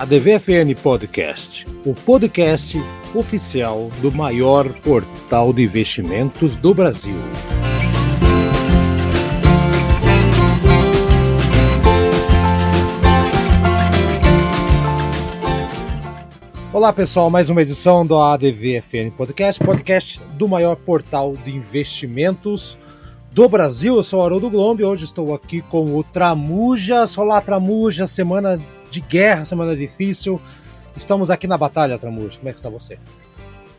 a DVFN Podcast, o podcast oficial do maior portal de investimentos do Brasil. Olá pessoal, mais uma edição do ADVFN Podcast, podcast do maior portal de investimentos do Brasil. Eu sou o Haroldo Glombi, hoje estou aqui com o Tramujas. Olá Tramujas, semana de guerra, semana difícil. Estamos aqui na batalha, Tramujas. Como é que está você?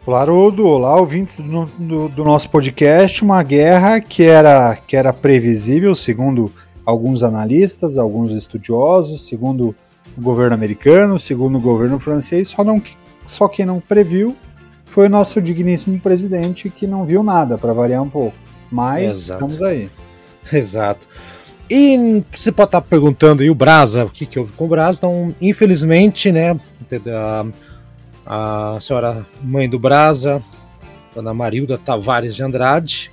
Olá, Haroldo. Olá, ouvintes do, do, do, nosso podcast. Uma guerra que era, que era previsível, segundo alguns analistas, alguns estudiosos, segundo o governo americano, segundo o governo francês, só, não, só quem não previu foi o nosso digníssimo presidente que não viu nada, para variar um pouco. Mas Exato. estamos aí. Exato. E você pode estar perguntando, e o Brasa, o que, que houve com o Brasa? Então, infelizmente, né, a, a senhora mãe do Brasa, Ana Marilda Tavares de Andrade,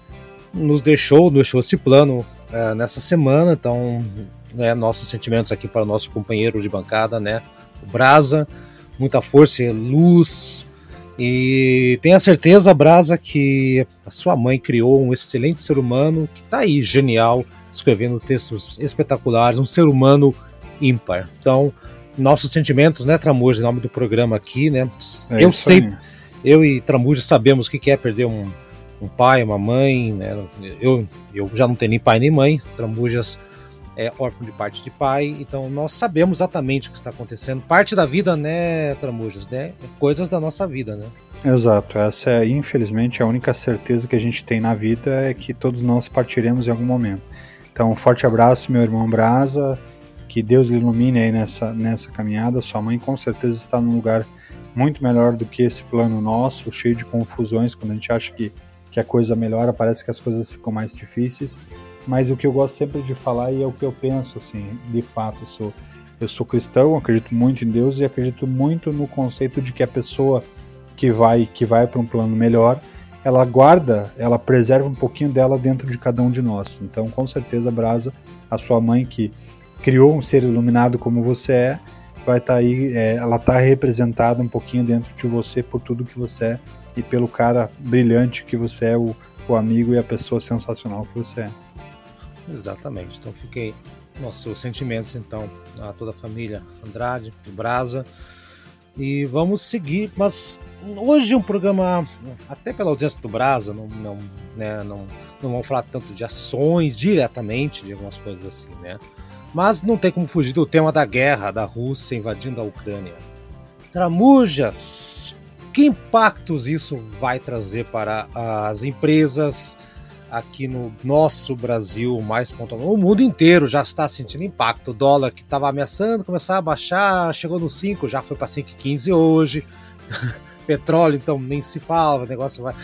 nos deixou, deixou esse plano é, nessa semana, então, né, nossos sentimentos aqui para o nosso companheiro de bancada, né, o Brasa, muita força e luz, e tenha certeza, Brasa, que a sua mãe criou um excelente ser humano que está aí, genial, escrevendo textos espetaculares, um ser humano ímpar. Então, nossos sentimentos, né, Tramuja, em nome do programa aqui, né? É eu sei, aí. eu e Tramuja sabemos o que é perder um, um pai, uma mãe, né? Eu, eu já não tenho nem pai nem mãe, Tramujas é órfão de parte de pai, então nós sabemos exatamente o que está acontecendo. Parte da vida, né, Tramujas, né? Coisas da nossa vida, né? Exato, essa é infelizmente a única certeza que a gente tem na vida é que todos nós partiremos em algum momento. Então, um forte abraço, meu irmão Brasa. Que Deus ilumine aí nessa, nessa caminhada. Sua mãe com certeza está num lugar muito melhor do que esse plano nosso, cheio de confusões. Quando a gente acha que, que a coisa melhora, parece que as coisas ficam mais difíceis. Mas o que eu gosto sempre de falar e é o que eu penso, assim, de fato, eu sou, eu sou cristão, acredito muito em Deus e acredito muito no conceito de que a pessoa que vai que vai para um plano melhor, ela guarda, ela preserva um pouquinho dela dentro de cada um de nós. Então, com certeza, Brasa, a sua mãe que criou um ser iluminado como você é, vai estar tá aí, é, ela está representada um pouquinho dentro de você por tudo que você é e pelo cara brilhante que você é, o, o amigo e a pessoa sensacional que você é. Exatamente. Então, fiquei nossos sentimentos então a toda a família Andrade, Brasa. E vamos seguir, mas hoje um programa, até pela audiência do Brasa, não, não, né, não, não vamos falar tanto de ações diretamente, de algumas coisas assim, né? Mas não tem como fugir do tema da guerra da Rússia invadindo a Ucrânia. Tramujas, que impactos isso vai trazer para as empresas aqui no nosso Brasil, mais pontualmente? O mundo inteiro já está sentindo impacto. O dólar que estava ameaçando começar a baixar, chegou no 5, já foi para 5,15 hoje. petróleo, então nem se fala, o negócio vai.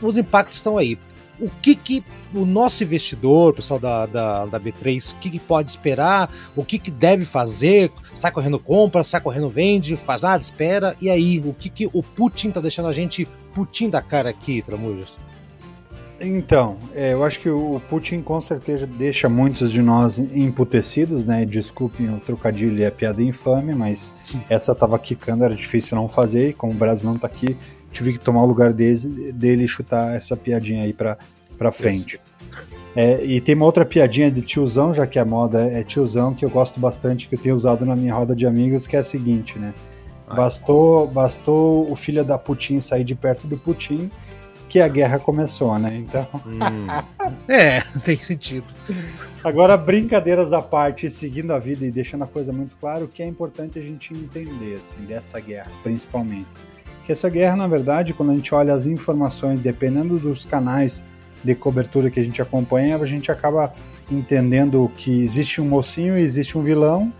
Os impactos estão aí. O que, que o nosso investidor, o pessoal da, da, da B3, o que, que pode esperar? O que, que deve fazer? Sai correndo compra, sai correndo vende, faz nada, espera. E aí, o que, que o Putin tá deixando a gente Putin da cara aqui, Tramujas? Então, é, eu acho que o Putin com certeza deixa muitos de nós emputecidos, né? Desculpem o trocadilho e a piada infame, mas essa tava quicando, era difícil não fazer, e como o Brasil não tá aqui, tive que tomar o lugar dele, dele e chutar essa piadinha aí pra, pra frente. É, e tem uma outra piadinha de tiozão, já que a moda é tiozão, que eu gosto bastante, que eu tenho usado na minha roda de amigos, que é a seguinte, né? Bastou, bastou o filho da Putin sair de perto do Putin que a guerra começou, né? Então. Hum. é, tem sentido. Agora, brincadeiras à parte, seguindo a vida e deixando a coisa muito clara, o que é importante a gente entender, assim, dessa guerra, principalmente. Que essa guerra, na verdade, quando a gente olha as informações, dependendo dos canais de cobertura que a gente acompanha, a gente acaba entendendo que existe um mocinho e existe um vilão,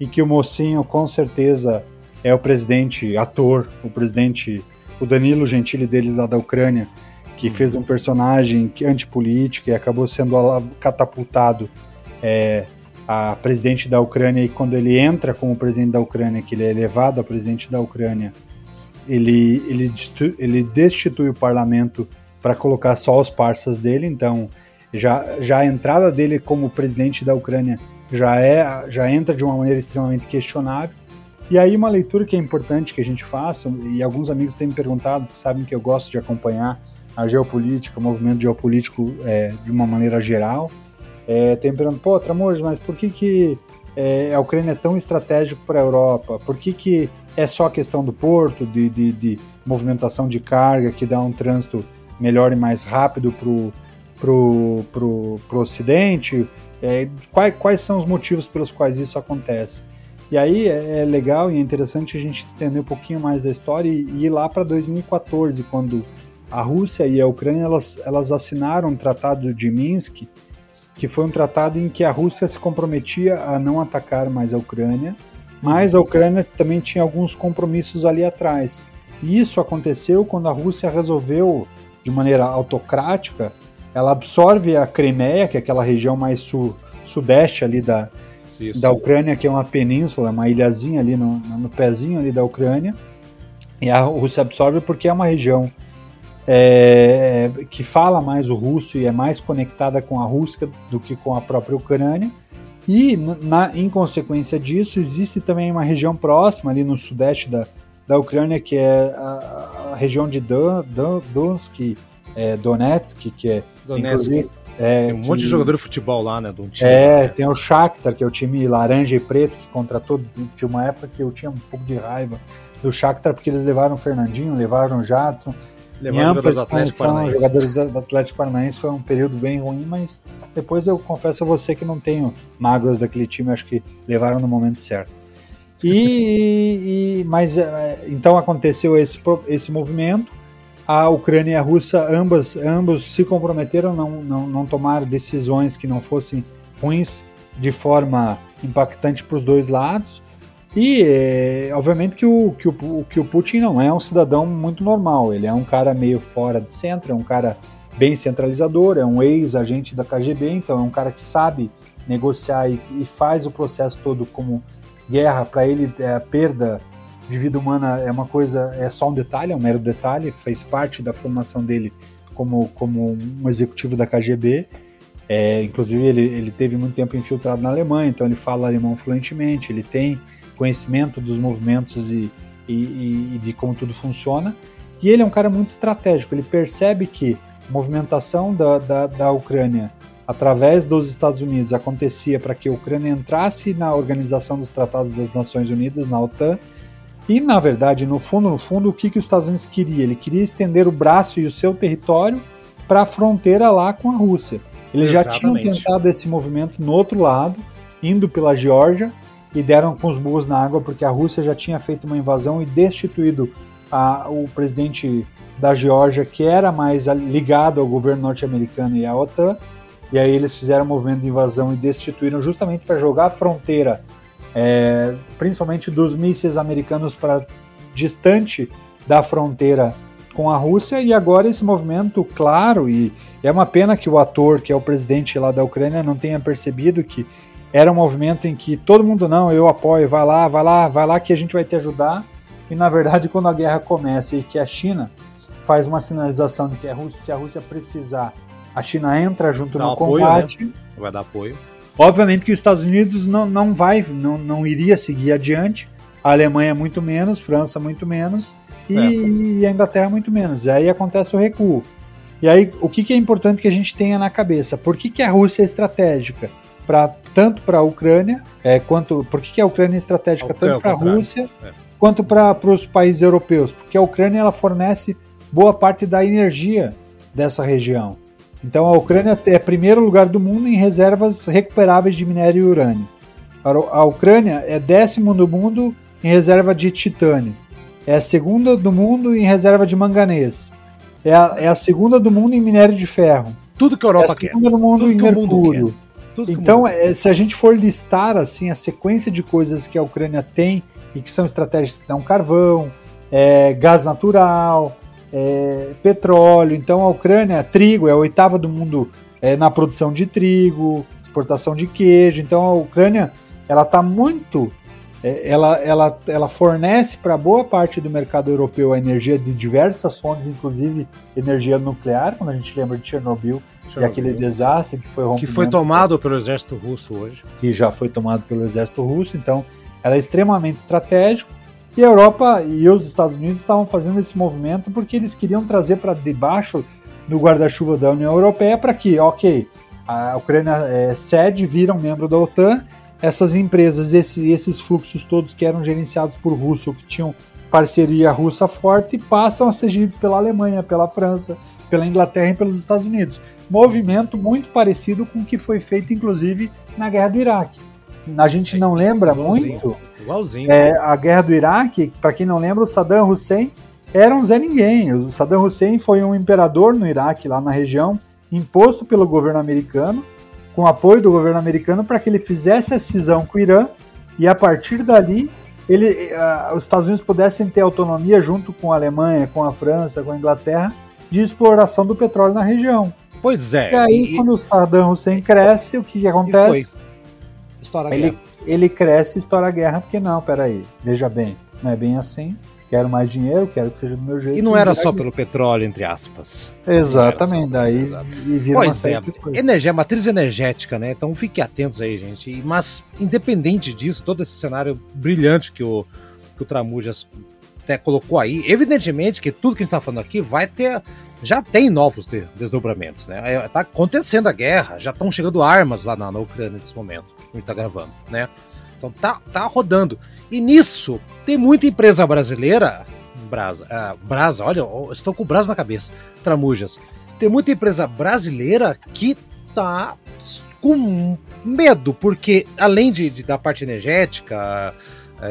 e que o mocinho, com certeza, é o presidente ator, o presidente o Danilo Gentili deles lá da Ucrânia, que uhum. fez um personagem antipolítico e acabou sendo catapultado é, a presidente da Ucrânia. E quando ele entra como presidente da Ucrânia, que ele é elevado a presidente da Ucrânia, ele, ele, ele destitui o parlamento para colocar só os parceiros dele, então já, já a entrada dele como presidente da Ucrânia já é já entra de uma maneira extremamente questionável E aí uma leitura que é importante que a gente faça, e alguns amigos têm me perguntado, sabem que eu gosto de acompanhar a geopolítica, o movimento geopolítico é, de uma maneira geral, é, tem me perguntado, pô, Tramores, mas por que, que é, a Ucrânia é tão estratégico para a Europa? Por que, que é só a questão do porto, de, de, de movimentação de carga, que dá um trânsito melhor e mais rápido para o pro, pro, pro Ocidente? É, quais, quais são os motivos pelos quais isso acontece? E aí é, é legal e é interessante a gente entender um pouquinho mais da história e, ir lá para 2014, quando a Rússia e a Ucrânia elas, elas assinaram o Tratado de Minsk, que foi um tratado em que a Rússia se comprometia a não atacar mais a Ucrânia, mas a Ucrânia também tinha alguns compromissos ali atrás. E isso aconteceu quando a Rússia resolveu, de maneira autocrática, ela absorve a Crimeia, que é aquela região mais su sudeste ali da, da Ucrânia, que é uma península, uma ilhazinha ali no, no pezinho ali da Ucrânia. E a Rússia absorve porque é uma região é, que fala mais o russo e é mais conectada com a Rússia do que com a própria Ucrânia. E, na, em consequência disso, existe também uma região próxima ali no sudeste da, da Ucrânia, que é a, a região de Donetsk, é, Donetsk, que é Donetsk. É, tem um monte de jogador de futebol lá, né? Um time, é, né? tem o Shakhtar, que é o time laranja e preto, que contratou. Tinha uma época que eu tinha um pouco de raiva do Shakhtar, porque eles levaram o Fernandinho, levaram o Jadson. Levaram jogadores do jogadores do Atlético Paranaense foi um período bem ruim, mas depois eu confesso a você que não tenho mágoas daquele time, acho que levaram no momento certo. E, e mas é, então aconteceu esse, esse movimento a Ucrânia e a Rússia ambas, ambos se comprometeram a não, não, não tomar decisões que não fossem ruins de forma impactante para os dois lados. E é, obviamente que o, que, o, que o Putin não é um cidadão muito normal, ele é um cara meio fora de centro, é um cara bem centralizador, é um ex-agente da KGB, então é um cara que sabe negociar e, e faz o processo todo como guerra, para ele é a perda de vida humana é uma coisa, é só um detalhe, é um mero detalhe, fez parte da formação dele como, como um executivo da KGB. É, inclusive, ele, ele teve muito tempo infiltrado na Alemanha, então ele fala alemão fluentemente, ele tem conhecimento dos movimentos e, e, e de como tudo funciona. E ele é um cara muito estratégico, ele percebe que a movimentação da, da, da Ucrânia através dos Estados Unidos acontecia para que a Ucrânia entrasse na Organização dos Tratados das Nações Unidas, na OTAN, e, na verdade, no fundo, no fundo, o que, que os Estados Unidos queria? Ele queria estender o braço e o seu território para a fronteira lá com a Rússia. Eles Exatamente. já tinham tentado esse movimento no outro lado, indo pela Geórgia, e deram com os burros na água porque a Rússia já tinha feito uma invasão e destituído a, o presidente da Geórgia, que era mais ligado ao governo norte-americano e à OTAN. E aí eles fizeram um movimento de invasão e destituíram justamente para jogar a fronteira é, principalmente dos mísseis americanos para distante da fronteira com a Rússia e agora esse movimento claro e é uma pena que o ator que é o presidente lá da Ucrânia não tenha percebido que era um movimento em que todo mundo não eu apoio vai lá vai lá vai lá que a gente vai te ajudar e na verdade quando a guerra começa e que a China faz uma sinalização de que a Rússia, se a Rússia precisar a China entra junto Dá no né? combate né? vai dar apoio Obviamente que os Estados Unidos não, não vai, não, não iria seguir adiante, a Alemanha muito menos, França muito menos e, é. e a Inglaterra muito menos. E aí acontece o recuo. E aí o que, que é importante que a gente tenha na cabeça? Por que, que a Rússia é estratégica? Pra, tanto para a Ucrânia, é, quanto por que, que a Ucrânia é estratégica tanto para a Rússia é. quanto para os países europeus? Porque a Ucrânia ela fornece boa parte da energia dessa região. Então a Ucrânia é primeiro lugar do mundo em reservas recuperáveis de minério e urânio. A Ucrânia é décimo no mundo em reserva de titânio. É a segunda do mundo em reserva de manganês. É a, é a segunda do mundo em minério de ferro. Tudo que a Europa quer. É a segunda quer. do mundo Tudo em mercúrio. Então, é, se a gente for listar assim a sequência de coisas que a Ucrânia tem e que são estratégias, então carvão, é, gás natural, é, petróleo. Então a Ucrânia, trigo, é a oitava do mundo é, na produção de trigo, exportação de queijo. Então a Ucrânia ela está muito. É, ela, ela, ela fornece para boa parte do mercado europeu a energia de diversas fontes, inclusive energia nuclear, quando a gente lembra de Chernobyl, Chernobyl. e aquele desastre que foi Que foi tomado pelo exército russo hoje. Que já foi tomado pelo exército russo, então era extremamente estratégico. E a Europa e os Estados Unidos estavam fazendo esse movimento porque eles queriam trazer para debaixo do guarda-chuva da União Europeia para que, ok, a Ucrânia é, cede, vira um membro da OTAN, essas empresas, esse, esses fluxos todos que eram gerenciados por Rússia, que tinham parceria russa forte, passam a ser geridos pela Alemanha, pela França, pela Inglaterra e pelos Estados Unidos. Movimento muito parecido com o que foi feito, inclusive, na guerra do Iraque. A gente não lembra igualzinho, muito. Igualzinho. É, a guerra do Iraque, para quem não lembra, o Saddam Hussein era um Zé Ninguém. O Saddam Hussein foi um imperador no Iraque, lá na região, imposto pelo governo americano, com apoio do governo americano, para que ele fizesse a cisão com o Irã e a partir dali ele, uh, os Estados Unidos pudessem ter autonomia junto com a Alemanha, com a França, com a Inglaterra, de exploração do petróleo na região. Pois é. E aí, e, quando o Saddam Hussein cresce, o que, que acontece? Estoura a ele, guerra. ele cresce e estoura a guerra, porque não, peraí, veja bem, não é bem assim. Quero mais dinheiro, quero que seja do meu jeito. E não era só pelo petróleo, entre aspas. Exatamente, daí e vira pois é, energia, matriz energética, né? Então fiquem atentos aí, gente. Mas, independente disso, todo esse cenário brilhante que o, que o Tramujas até colocou aí, evidentemente que tudo que a gente está falando aqui vai ter já tem novos desdobramentos, né? É, tá acontecendo a guerra, já estão chegando armas lá na, na Ucrânia nesse momento, que a gente tá gravando, né? Então tá, tá rodando. E nisso, tem muita empresa brasileira, Brasa, uh, Brasa, olha, estou com o Brasa na cabeça, Tramujas. Tem muita empresa brasileira que tá com medo, porque além de, de da parte energética,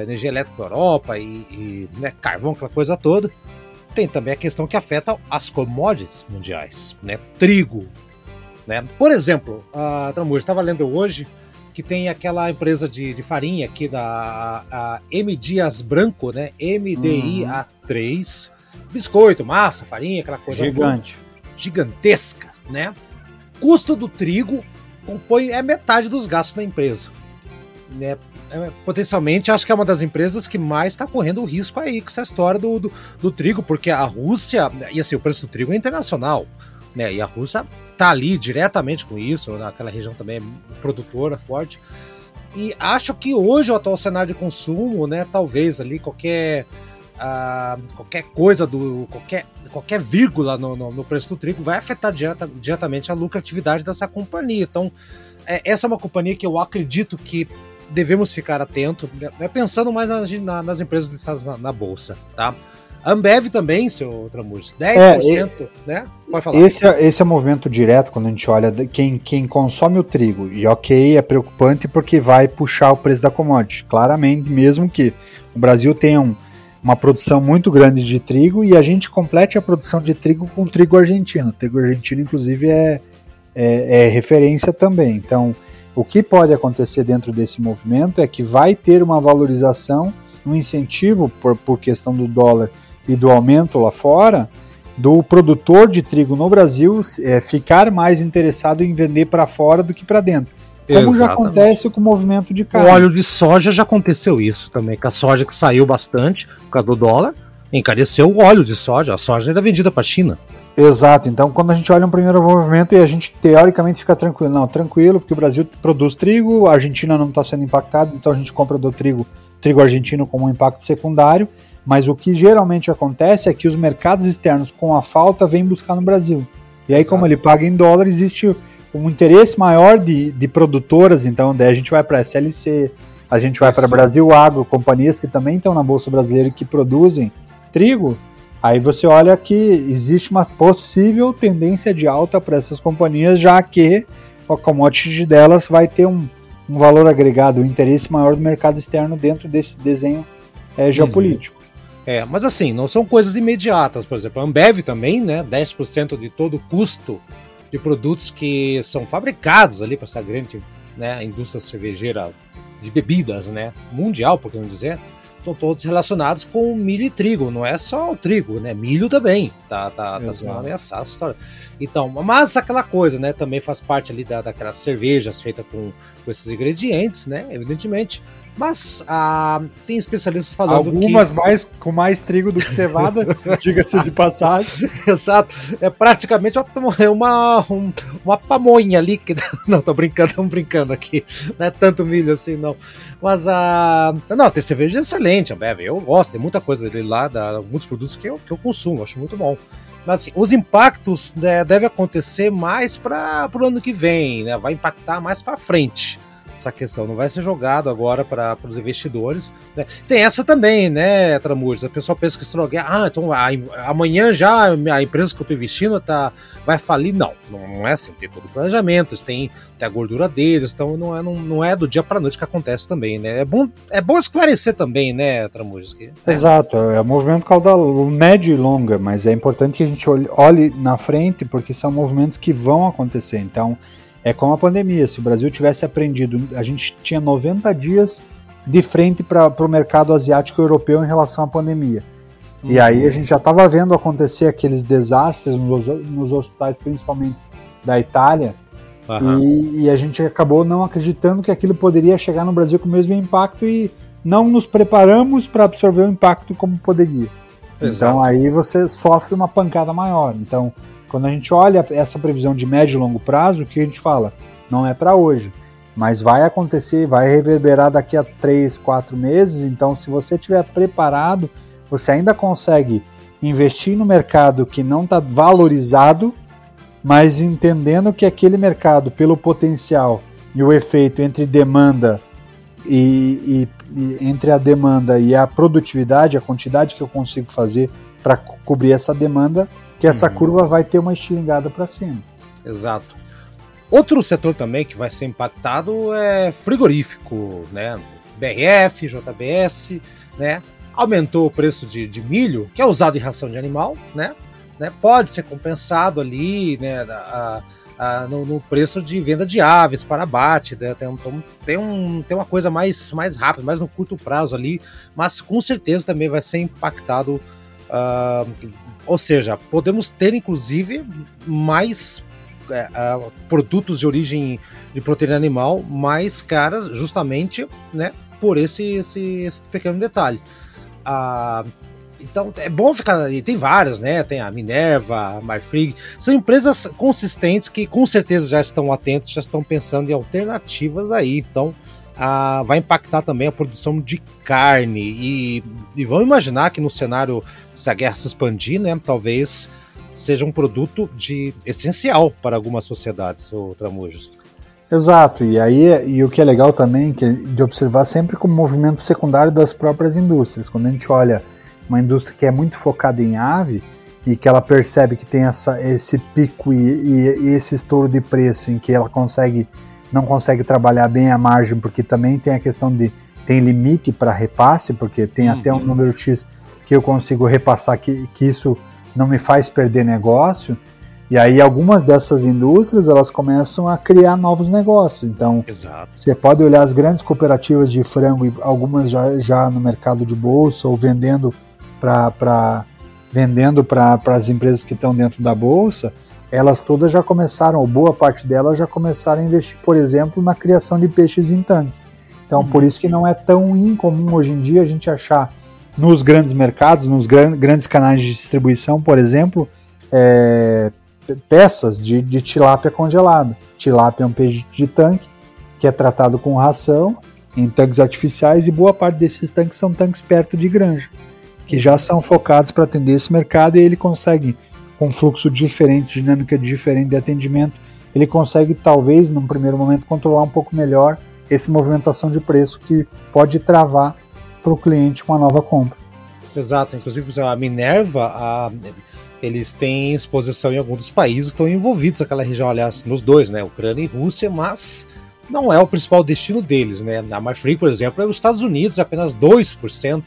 energia elétrica da Europa e, e né, carvão, aquela coisa toda, tem também a questão que afeta as commodities mundiais, né? Trigo, né? Por exemplo, a Tramuja estava lendo hoje que tem aquela empresa de, de farinha aqui da a M Dias Branco, né? MDIA3, uhum. biscoito, massa, farinha, aquela coisa gigante, gigantesca, né? Custo do trigo compõe é metade dos gastos da empresa, né? É, potencialmente acho que é uma das empresas que mais está correndo o risco aí com essa história do, do, do, trigo, porque a Rússia, e assim, o preço do trigo é internacional, né? E a Rússia tá ali diretamente com isso, naquela região também é produtora forte. E acho que hoje o atual cenário de consumo, né, talvez ali qualquer uh, qualquer coisa do qualquer qualquer vírgula no, no, no preço do trigo vai afetar direta, diretamente a lucratividade dessa companhia. Então, é, essa é uma companhia que eu acredito que devemos ficar atento, né, pensando mais nas, nas empresas listadas na, na, bolsa, tá? Ambev também, seu Tramujas, 10%, é, né? Pode falar. Esse é, esse é o movimento direto quando a gente olha quem, quem consome o trigo. E ok, é preocupante porque vai puxar o preço da commodity. Claramente, mesmo que o Brasil tenha um, uma produção muito grande de trigo e a gente complete a produção de trigo com trigo argentino. O trigo argentino, inclusive, é, é, é referência também. Então, o que pode acontecer dentro desse movimento é que vai ter uma valorização, um incentivo por, por questão do dólar e do aumento lá fora, do produtor de trigo no Brasil é, ficar mais interessado em vender para fora do que para dentro. Como Exatamente. já acontece com o movimento de carne. O óleo de soja já aconteceu isso também, com a soja que saiu bastante por causa do dólar, encareceu o óleo de soja, a soja era vendida para a China. Exato, então quando a gente olha um primeiro movimento e a gente teoricamente fica tranquilo, não, tranquilo, porque o Brasil produz trigo, a Argentina não está sendo impactada, então a gente compra do trigo, trigo argentino como um impacto secundário, mas o que geralmente acontece é que os mercados externos com a falta vêm buscar no Brasil. E aí, Exato. como ele paga em dólar, existe um interesse maior de, de produtoras, então daí a gente vai para a SLC, a gente vai para Brasil Agro, companhias que também estão na Bolsa Brasileira e que produzem trigo, Aí você olha que existe uma possível tendência de alta para essas companhias, já que a commodity delas vai ter um, um valor agregado, um interesse maior do mercado externo dentro desse desenho é, geopolítico. É, mas assim, não são coisas imediatas, por exemplo, a Ambev também, né, 10% de todo o custo de produtos que são fabricados ali para essa grande né, indústria cervejeira de bebidas, né, mundial, por que não dizer, estão todos relacionados com milho e trigo, não é só o trigo, né? Milho também tá, tá, tá sendo ameaçado essa história. Então, mas aquela coisa, né? Também faz parte ali da, daquelas cervejas feitas com, com esses ingredientes, né? Evidentemente. Mas ah, tem especialistas falando Algumas que... mais com mais trigo do que cevada, diga-se de passagem. Exato. É praticamente uma, uma, uma pamonha ali. Que... Não, tô brincando, estamos brincando aqui. Não é tanto milho assim, não. Mas a. Ah, não, tem cerveja excelente, Ambev. Eu gosto, tem muita coisa dele lá, da, muitos produtos que eu, que eu consumo, acho muito bom. Mas assim, os impactos né, devem acontecer mais para o ano que vem, né? Vai impactar mais para frente essa questão. Não vai ser jogado agora para os investidores. Né? Tem essa também, né, Tramujas? A pessoa pensa que estragar. Ah, então a, amanhã já a empresa que eu estou investindo tá, vai falir. Não, não é assim. Tem todo o planejamento, tem, tem a gordura deles, então não é, não, não é do dia para noite que acontece também, né? É bom, é bom esclarecer também, né, Tramujas? Que, é. Exato, é um movimento caudal médio e longa, mas é importante que a gente olhe, olhe na frente, porque são movimentos que vão acontecer. Então, é como a pandemia. Se o Brasil tivesse aprendido, a gente tinha 90 dias de frente para o mercado asiático e europeu em relação à pandemia. Uhum. E aí a gente já estava vendo acontecer aqueles desastres nos, nos, hospitais, principalmente da Itália, uhum. e, e, a gente acabou não acreditando que aquilo poderia chegar no Brasil com o mesmo impacto e não nos preparamos para absorver o impacto como poderia. Então, Exato. Então aí você sofre uma pancada maior. Então quando a gente olha essa previsão de médio e longo prazo, o que a gente fala? Não é para hoje, mas vai acontecer, vai reverberar daqui a 3, 4 meses. Então, se você estiver preparado, você ainda consegue investir no mercado que não está valorizado, mas entendendo que aquele mercado, pelo potencial e o efeito entre demanda e, e, e entre a demanda e a produtividade, a quantidade que eu consigo fazer para cobrir essa demanda, que essa uhum. curva vai ter uma estilingada para cima. Exato. Outro setor também que vai ser impactado é frigorífico, né? BRF, JBS, né? Aumentou o preço de, de milho, que é usado em ração de animal, né? né? Pode ser compensado ali, né? A, a, no, no, preço de venda de aves para abate, né? tem, um, tem, um, tem uma coisa mais, mais rápida, mais no curto prazo ali, mas com certeza também vai ser impactado Uh, ou seja, podemos ter inclusive mais uh, produtos de origem de proteína animal mais caras, justamente né, por esse, esse, esse pequeno detalhe. Uh, então é bom ficar ali. Tem várias, né? Tem a Minerva, a Marfrig. São empresas consistentes que com certeza já estão atentos, já estão pensando em alternativas aí. Então a, vai impactar também a produção de carne. E, e vamos imaginar que no cenário, se a guerra se expandir, né, talvez seja um produto de essencial para algumas sociedades, o Tramujas. Exato, e aí e o que é legal também que é de observar sempre como movimento secundário das próprias indústrias. Quando a gente olha uma indústria que é muito focada em ave e que ela percebe que tem essa, esse pico e, e, e esse estouro de preço em que ela consegue não consegue trabalhar bem a margem, porque também tem a questão de tem limite para repasse, porque tem uhum. até um número X que eu consigo repassar que, que isso não me faz perder negócio. E aí algumas dessas indústrias elas começam a criar novos negócios. Então Exato. você pode olhar as grandes cooperativas de frango, algumas já, já no mercado de bolsa ou vendendo para vendendo para as empresas que estão dentro da bolsa elas todas já começaram, ou boa parte delas já começaram a investir, por exemplo, na criação de peixes em tanque. Então, uhum. por isso que não é tão incomum hoje em dia a gente achar nos grandes mercados, nos gran grandes canais de distribuição, por exemplo, é, peças de, de tilápia congelada. Tilápia é um peixe de tanque que é tratado com ração em tanques artificiais e boa parte desses tanques são tanques perto de granja, que já são focados para atender esse mercado e ele consegue com fluxo diferente, dinâmica diferente de atendimento, ele consegue talvez num primeiro momento controlar um pouco melhor essa movimentação de preço que pode travar para o cliente uma nova compra. Exato, inclusive a Minerva, a, eles têm exposição em alguns dos países que estão envolvidos naquela região, aliás, nos dois, né, Ucrânia e Rússia, mas não é o principal destino deles, né? A Marfrig, por exemplo, é os Estados Unidos, apenas 2%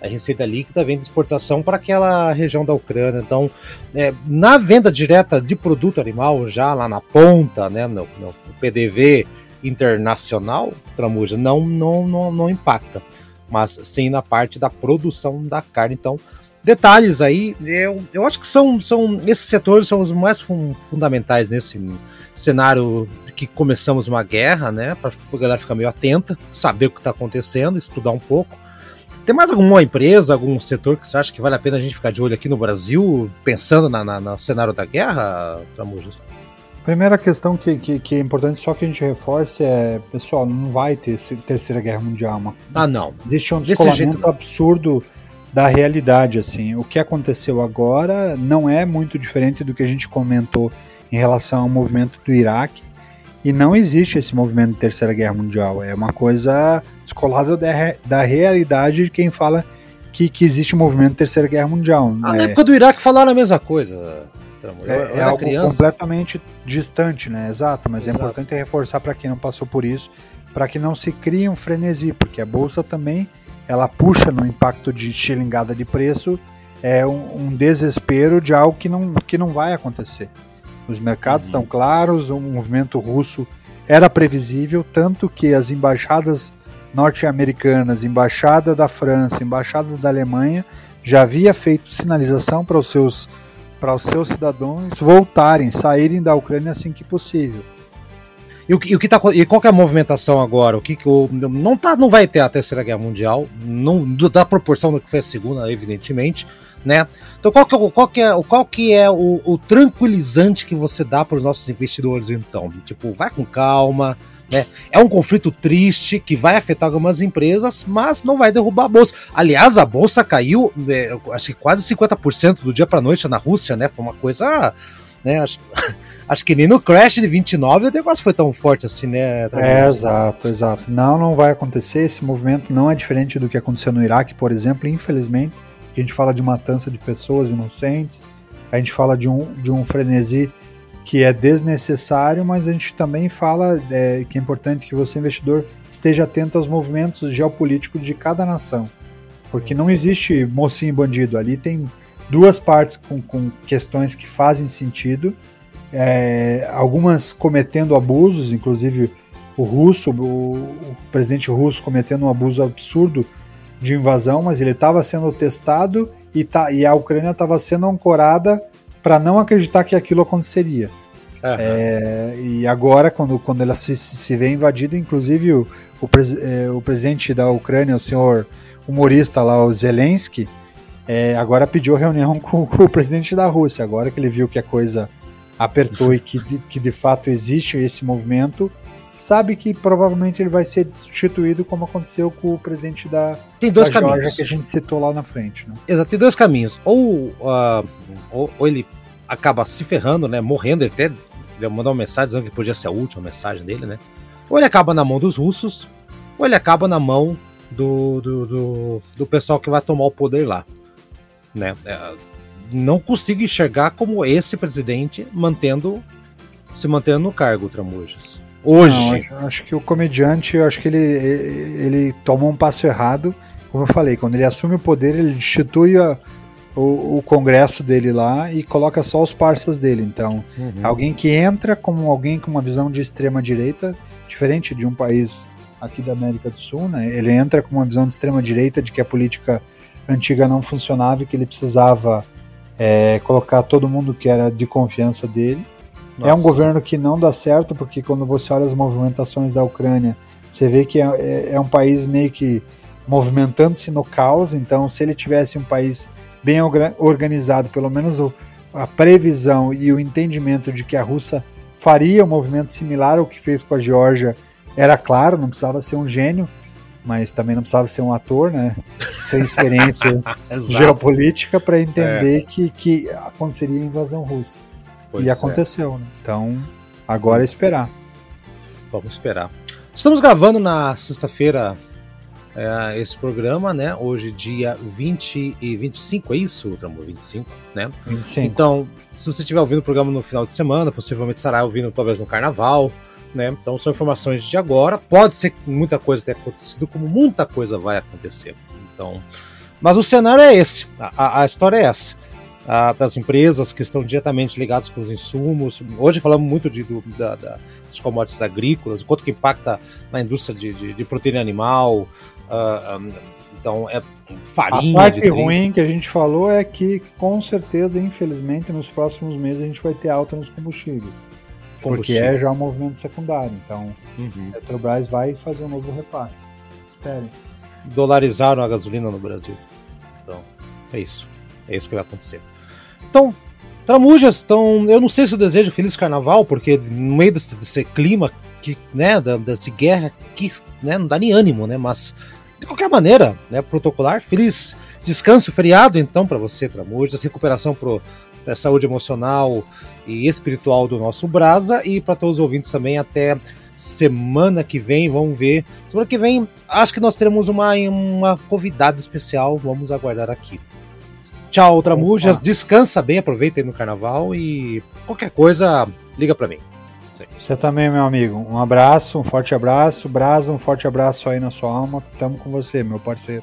a receita líquida vem de exportação para aquela região da Ucrânia. Então, é, na venda direta de produto animal, já lá na ponta, né, no, no PDV internacional, Tramuja, não, não, não, não impacta, mas sim na parte da produção da carne. Então, detalhes aí, eu, eu acho que são, são esses setores são os mais fun fundamentais nesse cenário que começamos uma guerra, né? Para a galera ficar meio atenta, saber o que está acontecendo, estudar um pouco. Tem mais alguma empresa, algum setor que você acha que vale a pena a gente ficar de olho aqui no Brasil, pensando na, na, no cenário da guerra, Tramujas? Primeira questão que, que, que, é importante só que a gente reforce é, pessoal, não vai ter terceira guerra mundial. Uma, ah, não. Existe um descolamento absurdo da realidade, assim. O que aconteceu agora não é muito diferente do que a gente comentou em relação ao movimento do Iraque. E não existe esse movimento de terceira guerra mundial. É uma coisa descolada da, da realidade de quem fala que, que existe um movimento de terceira guerra mundial. Ah, é, na época do Iraque falaram a mesma coisa. É, é algo criança. completamente distante, né? Exato, mas é Exato. é importante reforçar para quem não passou por isso, para que não se crie um frenesi, porque a bolsa também ela puxa no impacto de xilingada de preço é um, um desespero de algo que não, que não vai acontecer. Os mercados uhum. estão claros, o movimento russo era previsível, tanto que as embaixadas norte-americanas, embaixada da França, embaixada da Alemanha, já havia feito sinalização para os seus para os seus cidadãos voltarem, saírem da Ucrânia assim que possível. E o, e o que tá, e qual que é a movimentação agora? O que, que o, não tá, não vai ter a terceira guerra mundial, não da proporção do que foi a segunda, evidentemente, né? Então qual que é, qual que é, qual que é o, o tranquilizante que você dá para os nossos investidores então? Tipo, vai com calma, né? É um conflito triste que vai afetar algumas empresas, mas não vai derrubar a bolsa. Aliás, a bolsa caiu, é, acho que quase 50% do dia para noite na Rússia, né? Foi uma coisa né? Acho, acho que nem no Crash de 29 o negócio foi tão forte assim, né? É, exato, exato. Não, não vai acontecer. Esse movimento não é diferente do que aconteceu no Iraque, por exemplo, infelizmente. A gente fala de matança de pessoas inocentes, a gente fala de um, de um frenesi que é desnecessário, mas a gente também fala é, que é importante que você, investidor, esteja atento aos movimentos geopolíticos de cada nação. Porque não existe mocinho e bandido. Ali tem duas partes com, com questões que fazem sentido, é, algumas cometendo abusos, inclusive o russo, o, o, presidente russo cometendo um abuso absurdo de invasão, mas ele estava sendo testado e, tá, e a Ucrânia estava sendo ancorada para não acreditar que aquilo aconteceria. Uhum. É, e agora, quando, quando ela se, se vê invadida, inclusive o, o, pres, é, o presidente da Ucrânia, o senhor humorista lá, o Zelensky, é, agora pediu reunião com, com, o presidente da Rússia. Agora que ele viu que a coisa apertou e que, de, que de fato existe esse movimento, sabe que provavelmente ele vai ser destituído, como aconteceu com o presidente da, tem dois da caminhos. que a gente citou lá na frente. Né? Exato, tem dois caminhos. Ou, uh, ou, ou, ele acaba se ferrando, né, morrendo, ele até mandou uma mensagem dizendo que podia ser a última mensagem dele, né? Ou ele acaba na mão dos russos, ou ele acaba na mão do, do, do, do pessoal que vai tomar o poder lá né? É, não consigo enxergar como esse presidente mantendo se mantendo no cargo, Tramujas. Hoje. Não, acho, que o comediante, acho que ele, ele tomou um passo errado. Como eu falei, quando ele assume o poder, ele destitui a, o, o, congresso dele lá e coloca só os parceiros dele. Então, uhum. alguém que entra como alguém com uma visão de extrema direita, diferente de um país aqui da América do Sul, né? Ele entra com uma visão de extrema direita de que a política antiga não funcionava e que ele precisava é, colocar todo mundo que era de confiança dele. Nossa. É um governo que não dá certo, porque quando você olha as movimentações da Ucrânia, você vê que é, é, é um país meio que movimentando-se no caos. Então, se ele tivesse um país bem organizado, pelo menos o, a previsão e o entendimento de que a Rússia faria um movimento similar ao que fez com a Geórgia, era claro, não precisava ser um gênio mas também não precisava ser um ator, né? Sem experiência geopolítica para entender é. que, que aconteceria a invasão russa. Pois e é. aconteceu, é. né? Então, agora é esperar. Vamos esperar. Estamos gravando na sexta-feira é, esse programa, né? Hoje, dia 20 e 25, é isso, Tramor? 25, né? 25. Então, se você estiver ouvindo o programa no final de semana, possivelmente estará ouvindo talvez no carnaval, né? Então são informações de agora. Pode ser que muita coisa tenha acontecido, como muita coisa vai acontecer. Então, mas o cenário é esse, a, a história é essa. A, das empresas que estão diretamente ligadas com os insumos. Hoje falamos muito de, do, da, da, dos commodities agrícolas, quanto que impacta na indústria de, de, de proteína animal, Uh, então é farinha. A parte ruim que a gente falou é que, com certeza, infelizmente, nos próximos meses a gente vai ter alta nos combustíveis. Porque é já um movimento secundário. Então, uhum. a Petrobras vai fazer um novo repasse. Esperem. Dolarizaram a gasolina no Brasil. Então, é isso. É isso que vai acontecer. Então, Tramujas, então, eu não sei se eu desejo feliz carnaval, porque no meio desse, desse clima que, né, dessa guerra, que né, não dá nem ânimo, né? Mas de qualquer maneira, né, protocolar, feliz descanso, feriado então para você, Tramujas, recuperação para a saúde emocional e espiritual do nosso Brasa e para todos os ouvintes também até semana que vem, vamos ver. Semana que vem, acho que nós teremos uma, uma convidada especial, vamos aguardar aqui. Tchau, Tramujas. Descansa bem, aproveita aí no carnaval e qualquer coisa, liga para mim. Você também, meu amigo. Um abraço, um forte abraço. Brasa, um forte abraço aí na sua alma. Tamo com você, meu parceiro.